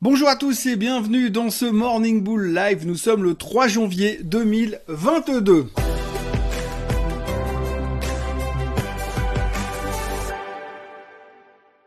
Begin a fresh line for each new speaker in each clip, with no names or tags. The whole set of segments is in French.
Bonjour à tous et bienvenue dans ce Morning Bull Live. Nous sommes le 3 janvier 2022.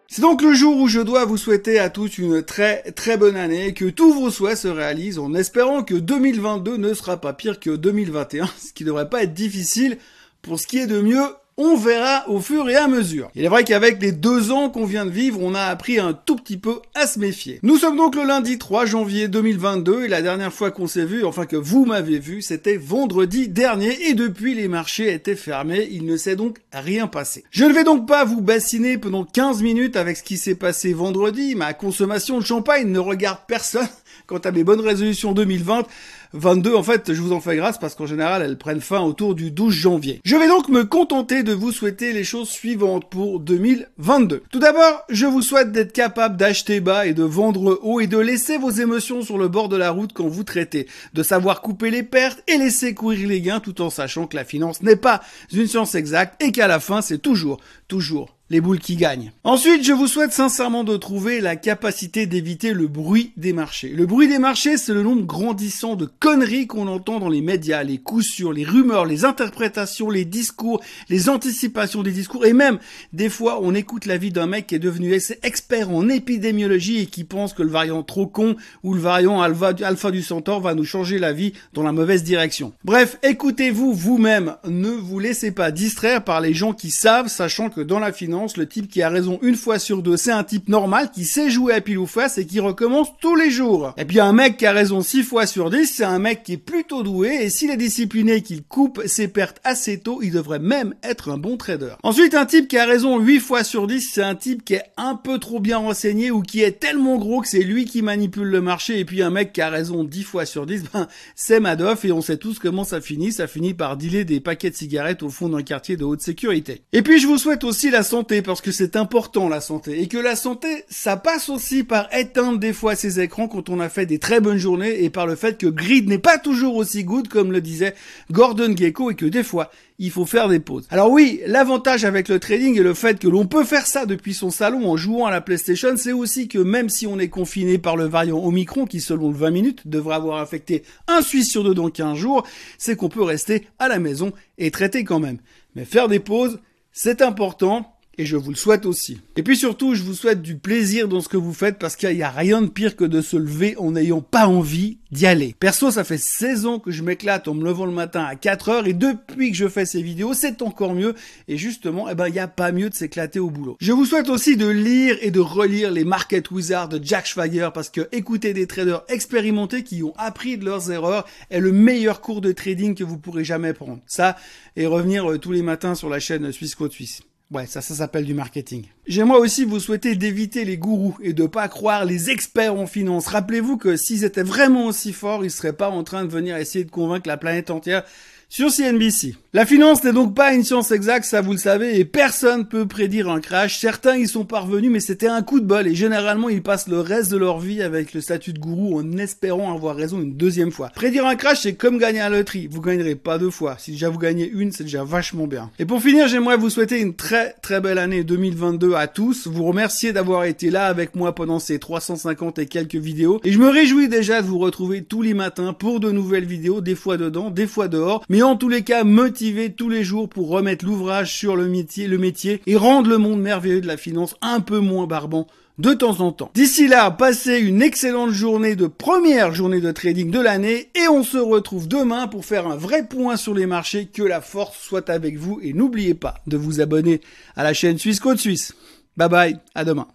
C'est donc le jour où je dois vous souhaiter à tous une très très bonne année, que tous vos souhaits se réalisent en espérant que 2022 ne sera pas pire que 2021, ce qui devrait pas être difficile pour ce qui est de mieux on verra au fur et à mesure. Il est vrai qu'avec les deux ans qu'on vient de vivre, on a appris un tout petit peu à se méfier. Nous sommes donc le lundi 3 janvier 2022 et la dernière fois qu'on s'est vu, enfin que vous m'avez vu, c'était vendredi dernier et depuis les marchés étaient fermés, il ne s'est donc rien passé. Je ne vais donc pas vous bassiner pendant 15 minutes avec ce qui s'est passé vendredi, ma consommation de champagne ne regarde personne quant à mes bonnes résolutions 2020. 22, en fait, je vous en fais grâce parce qu'en général, elles prennent fin autour du 12 janvier. Je vais donc me contenter de vous souhaiter les choses suivantes pour 2022. Tout d'abord, je vous souhaite d'être capable d'acheter bas et de vendre haut et de laisser vos émotions sur le bord de la route quand vous traitez, de savoir couper les pertes et laisser courir les gains tout en sachant que la finance n'est pas une science exacte et qu'à la fin, c'est toujours, toujours les boules qui gagnent. Ensuite, je vous souhaite sincèrement de trouver la capacité d'éviter le bruit des marchés. Le bruit des marchés, c'est le nombre grandissant de conneries qu'on entend dans les médias, les coups sûrs, les rumeurs, les interprétations, les discours, les anticipations des discours, et même, des fois, on écoute l'avis d'un mec qui est devenu expert en épidémiologie et qui pense que le variant trop con ou le variant alpha, alpha du centaure va nous changer la vie dans la mauvaise direction. Bref, écoutez-vous vous-même, ne vous laissez pas distraire par les gens qui savent, sachant que dans la finance, le type qui a raison une fois sur deux, c'est un type normal qui sait jouer à pile ou face et qui recommence tous les jours. Et puis un mec qui a raison six fois sur dix, c'est un mec qui est plutôt doué et s'il est discipliné, qu'il coupe ses pertes assez tôt, il devrait même être un bon trader. Ensuite, un type qui a raison huit fois sur dix, c'est un type qui est un peu trop bien renseigné ou qui est tellement gros que c'est lui qui manipule le marché et puis un mec qui a raison dix fois sur dix, ben, c'est Madoff et on sait tous comment ça finit. Ça finit par dealer des paquets de cigarettes au fond d'un quartier de haute sécurité. Et puis je vous souhaite aussi la santé parce que c'est important la santé et que la santé ça passe aussi par éteindre des fois ses écrans quand on a fait des très bonnes journées et par le fait que Grid n'est pas toujours aussi good comme le disait Gordon Gecko et que des fois il faut faire des pauses. Alors oui, l'avantage avec le trading et le fait que l'on peut faire ça depuis son salon en jouant à la PlayStation, c'est aussi que même si on est confiné par le variant Omicron qui selon le 20 minutes devrait avoir affecté un Suisse sur deux dans 15 jours, c'est qu'on peut rester à la maison et traiter quand même. Mais faire des pauses, c'est important et je vous le souhaite aussi. Et puis surtout, je vous souhaite du plaisir dans ce que vous faites parce qu'il n'y a rien de pire que de se lever en n'ayant pas envie d'y aller. Perso, ça fait 16 ans que je m'éclate en me levant le matin à 4 heures et depuis que je fais ces vidéos, c'est encore mieux et justement, eh ben, il n'y a pas mieux de s'éclater au boulot. Je vous souhaite aussi de lire et de relire les Market Wizards de Jack Schwager parce que écouter des traders expérimentés qui ont appris de leurs erreurs est le meilleur cours de trading que vous pourrez jamais prendre. Ça, et revenir euh, tous les matins sur la chaîne Suisse Côte Suisse. Ouais, ça, ça s'appelle du marketing. J'aimerais aussi vous souhaiter d'éviter les gourous et de pas croire les experts en finance. Rappelez-vous que s'ils étaient vraiment aussi forts, ils seraient pas en train de venir essayer de convaincre la planète entière sur CNBC. La finance n'est donc pas une science exacte, ça vous le savez, et personne peut prédire un crash. Certains y sont parvenus, mais c'était un coup de bol, et généralement ils passent le reste de leur vie avec le statut de gourou en espérant avoir raison une deuxième fois. Prédire un crash, c'est comme gagner à la loterie. Vous gagnerez pas deux fois. Si déjà vous gagnez une, c'est déjà vachement bien. Et pour finir, j'aimerais vous souhaiter une très très belle année 2022 à tous. Vous remercier d'avoir été là avec moi pendant ces 350 et quelques vidéos. Et je me réjouis déjà de vous retrouver tous les matins pour de nouvelles vidéos, des fois dedans, des fois dehors. En tous les cas, motiver tous les jours pour remettre l'ouvrage sur le métier, le métier et rendre le monde merveilleux de la finance un peu moins barbant de temps en temps. D'ici là, passez une excellente journée de première journée de trading de l'année et on se retrouve demain pour faire un vrai point sur les marchés. Que la force soit avec vous et n'oubliez pas de vous abonner à la chaîne Suisse Côte Suisse. Bye bye, à demain.